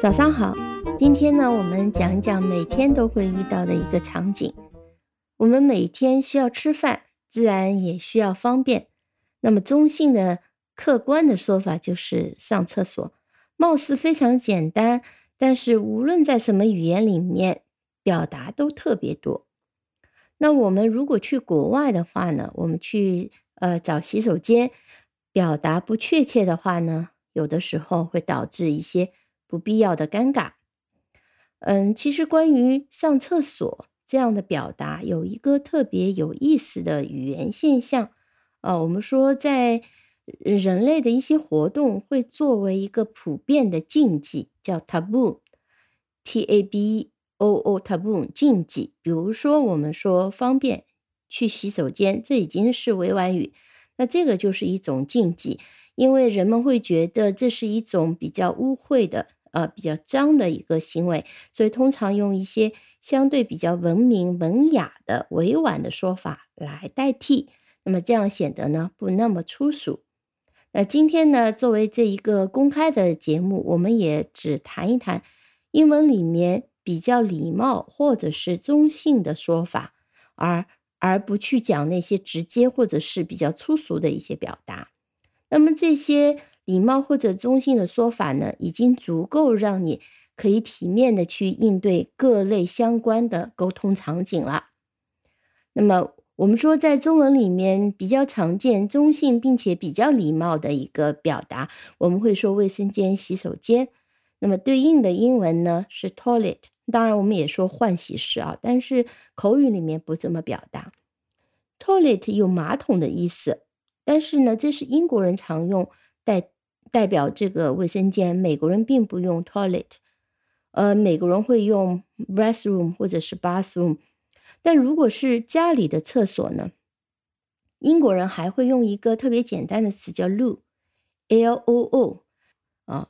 早上好，今天呢，我们讲一讲每天都会遇到的一个场景。我们每天需要吃饭，自然也需要方便。那么中性的、客观的说法就是上厕所，貌似非常简单，但是无论在什么语言里面，表达都特别多。那我们如果去国外的话呢，我们去呃找洗手间，表达不确切的话呢，有的时候会导致一些。不必要的尴尬。嗯，其实关于上厕所这样的表达，有一个特别有意思的语言现象啊。我们说，在人类的一些活动会作为一个普遍的禁忌，叫 taboo，t a b o o taboo 禁忌。比如说，我们说方便去洗手间，这已经是委婉语，那这个就是一种禁忌，因为人们会觉得这是一种比较污秽的。呃，比较脏的一个行为，所以通常用一些相对比较文明、文雅的委婉的说法来代替，那么这样显得呢不那么粗俗。那今天呢，作为这一个公开的节目，我们也只谈一谈英文里面比较礼貌或者是中性的说法，而而不去讲那些直接或者是比较粗俗的一些表达。那么这些。礼貌或者中性的说法呢，已经足够让你可以体面的去应对各类相关的沟通场景了。那么，我们说在中文里面比较常见、中性并且比较礼貌的一个表达，我们会说卫生间、洗手间。那么对应的英文呢是 toilet。当然，我们也说换洗室啊，但是口语里面不这么表达。toilet 有马桶的意思，但是呢，这是英国人常用代。代表这个卫生间，美国人并不用 toilet，呃，美国人会用 restroom 或者是 bathroom，但如果是家里的厕所呢，英国人还会用一个特别简单的词叫 loo，l o o，啊，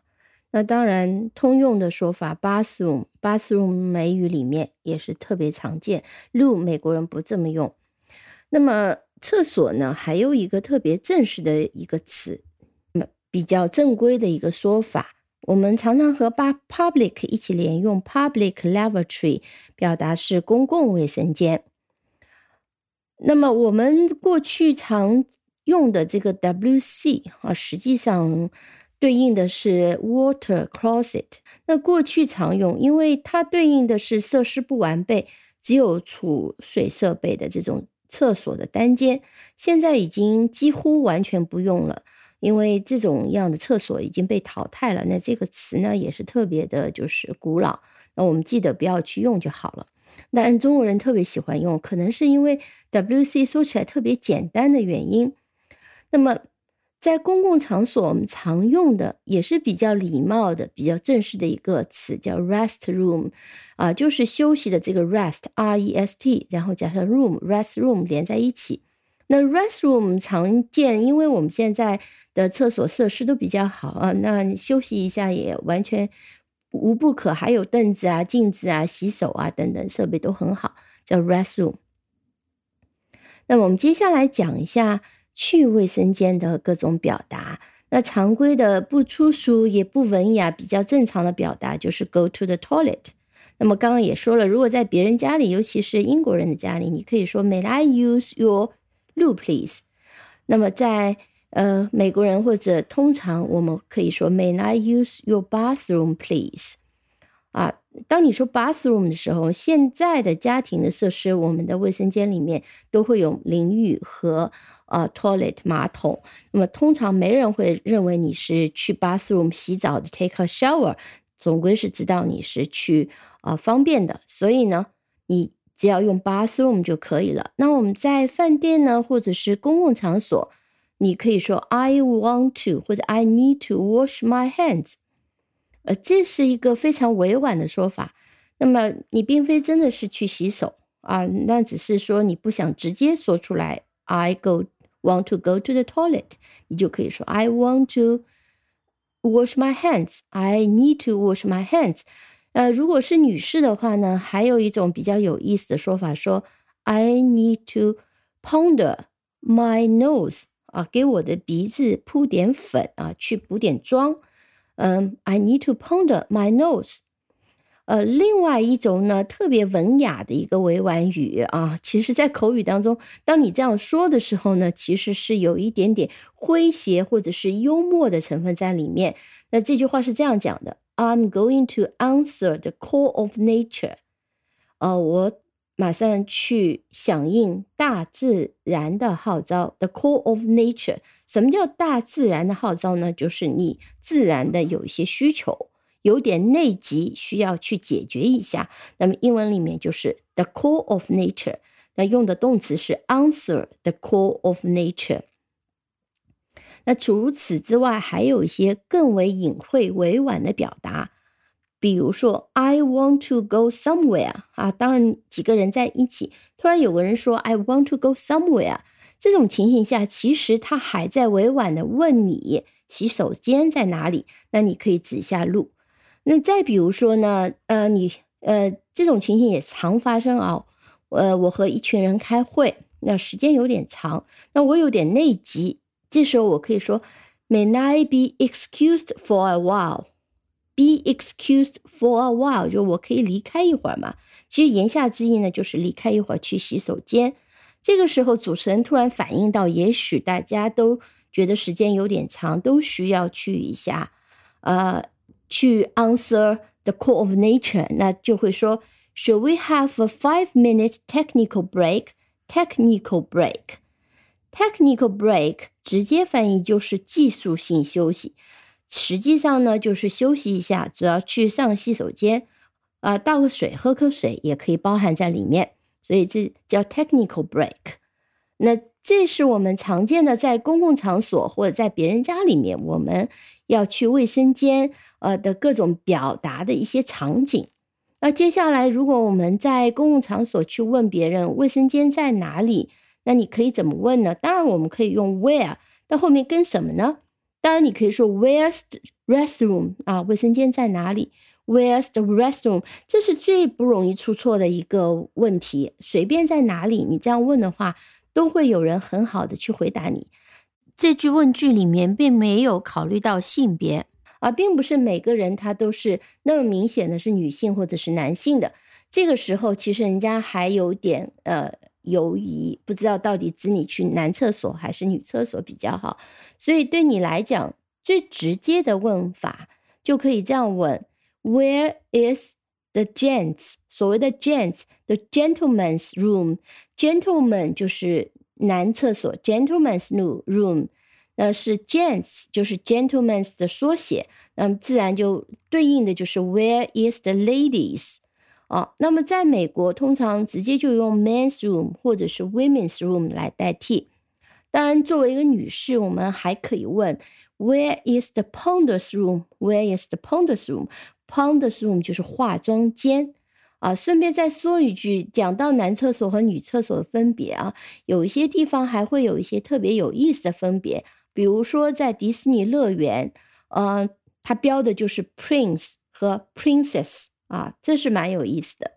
那当然通用的说法 bathroom，bathroom 美语里面也是特别常见，loo 美国人不这么用。那么厕所呢，还有一个特别正式的一个词。比较正规的一个说法，我们常常和 public 一起连用，public lavatory 表达是公共卫生间。那么我们过去常用的这个 WC 啊，实际上对应的是 water closet。那过去常用，因为它对应的是设施不完备、只有储水设备的这种厕所的单间，现在已经几乎完全不用了。因为这种样的厕所已经被淘汰了，那这个词呢也是特别的，就是古老。那我们记得不要去用就好了。但中国人特别喜欢用，可能是因为 W C 说起来特别简单的原因。那么在公共场所，我们常用的也是比较礼貌的、比较正式的一个词，叫 rest room，啊，就是休息的这个 rest，R E S T，然后加上 room，rest room 连在一起。那 restroom 常见，因为我们现在的厕所设施都比较好啊，那你休息一下也完全无不可，还有凳子啊、镜子啊、洗手啊等等设备都很好，叫 restroom。那我们接下来讲一下去卫生间的各种表达。那常规的不粗俗也不文雅、比较正常的表达就是 go to the toilet。那么刚刚也说了，如果在别人家里，尤其是英国人的家里，你可以说 May I use your loo please。那么在呃美国人或者通常我们可以说 May I use your bathroom please？啊，当你说 bathroom 的时候，现在的家庭的设施，我们的卫生间里面都会有淋浴和呃 toilet 马桶。那么通常没人会认为你是去 bathroom 洗澡的 take a shower，总归是知道你是去啊方便的。所以呢，你。只要用 bathroom 就可以了。那我们在饭店呢，或者是公共场所，你可以说 I want to 或者 I need to wash my hands。呃，这是一个非常委婉的说法。那么你并非真的是去洗手啊，那只是说你不想直接说出来 I go want to go to the toilet，你就可以说 I want to wash my hands. I need to wash my hands. 呃，如果是女士的话呢，还有一种比较有意思的说法，说 I need to ponder my nose 啊，给我的鼻子铺点粉啊，去补点妆。嗯，I need to ponder my nose。呃，另外一种呢，特别文雅的一个委婉语啊，其实，在口语当中，当你这样说的时候呢，其实是有一点点诙谐或者是幽默的成分在里面。那这句话是这样讲的：I'm going to answer the call of nature。呃，我马上去响应大自然的号召。The call of nature，什么叫大自然的号召呢？就是你自然的有一些需求。有点内急，需要去解决一下。那么英文里面就是 the call of nature，那用的动词是 answer the call of nature。那除此之外，还有一些更为隐晦、委婉的表达，比如说 I want to go somewhere 啊，当然几个人在一起，突然有个人说 I want to go somewhere，这种情形下，其实他还在委婉的问你洗手间在哪里，那你可以指下路。那再比如说呢，呃，你呃这种情形也常发生啊。呃，我和一群人开会，那时间有点长，那我有点内急，这时候我可以说，May I be excused for a while？Be excused for a while，就我可以离开一会儿嘛。其实言下之意呢，就是离开一会儿去洗手间。这个时候主持人突然反应到，也许大家都觉得时间有点长，都需要去一下，呃。去 answer the call of nature，那就会说，Should we have a five-minute technical break? Technical break, technical break， 直接翻译就是技术性休息，实际上呢就是休息一下，主要去上洗手间，啊，倒个水，喝口水也可以包含在里面，所以这叫 technical break。那这是我们常见的在公共场所或者在别人家里面，我们要去卫生间。呃的各种表达的一些场景。那接下来，如果我们在公共场所去问别人卫生间在哪里，那你可以怎么问呢？当然，我们可以用 where，那后面跟什么呢？当然，你可以说 Where's the restroom？啊，卫生间在哪里？Where's the restroom？这是最不容易出错的一个问题。随便在哪里，你这样问的话，都会有人很好的去回答你。这句问句里面并没有考虑到性别。而并不是每个人他都是那么明显的是女性或者是男性的。这个时候，其实人家还有点呃犹疑，不知道到底指你去男厕所还是女厕所比较好。所以对你来讲，最直接的问法就可以这样问：Where is the gents？所谓的 gents，the gentleman's room，gentleman 就是男厕所，gentlemen's room。那是 gents，就是 gentlemen's 的缩写，那么自然就对应的就是 Where is the ladies？啊，那么在美国通常直接就用 men's room 或者是 women's room 来代替。当然，作为一个女士，我们还可以问 Where is the ponder's room？Where is the ponder's room？Ponder's room 就是化妆间。啊，顺便再说一句，讲到男厕所和女厕所的分别啊，有一些地方还会有一些特别有意思的分别。比如说，在迪士尼乐园，呃，它标的就是 prince 和 princess 啊，这是蛮有意思的。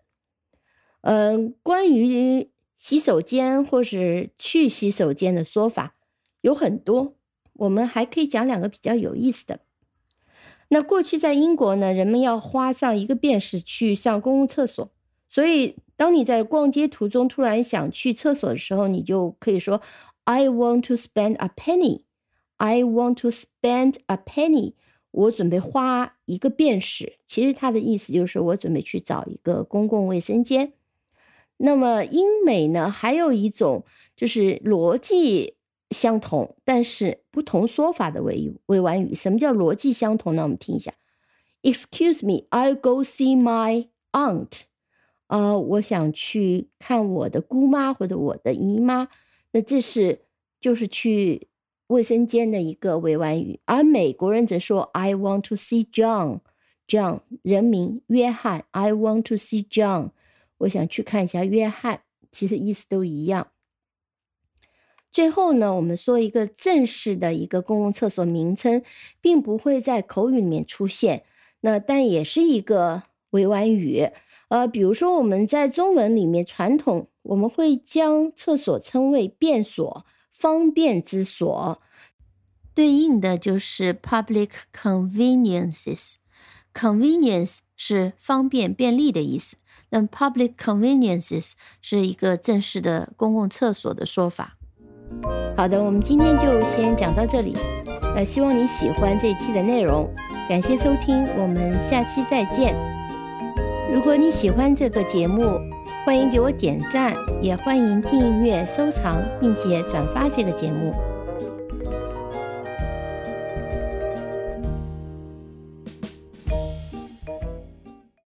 嗯，关于洗手间或是去洗手间的说法有很多，我们还可以讲两个比较有意思的。那过去在英国呢，人们要花上一个便士去上公共厕所，所以当你在逛街途中突然想去厕所的时候，你就可以说 I want to spend a penny。I want to spend a penny。我准备花一个便士。其实它的意思就是我准备去找一个公共卫生间。那么英美呢，还有一种就是逻辑相同，但是不同说法的委委婉语。什么叫逻辑相同呢？我们听一下。Excuse me, I'll go see my aunt。呃，我想去看我的姑妈或者我的姨妈。那这是就是去。卫生间的一个委婉语，而美国人则说 "I want to see John"，John 人名约翰，I want to see John，我想去看一下约翰，其实意思都一样。最后呢，我们说一个正式的一个公共厕所名称，并不会在口语里面出现，那但也是一个委婉语。呃，比如说我们在中文里面传统，我们会将厕所称为便所、方便之所，对应的就是 public conveniences。convenience 是方便、便利的意思，那么 public conveniences 是一个正式的公共厕所的说法。好的，我们今天就先讲到这里。呃，希望你喜欢这一期的内容，感谢收听，我们下期再见。如果你喜欢这个节目，欢迎给我点赞，也欢迎订阅、收藏并且转发这个节目。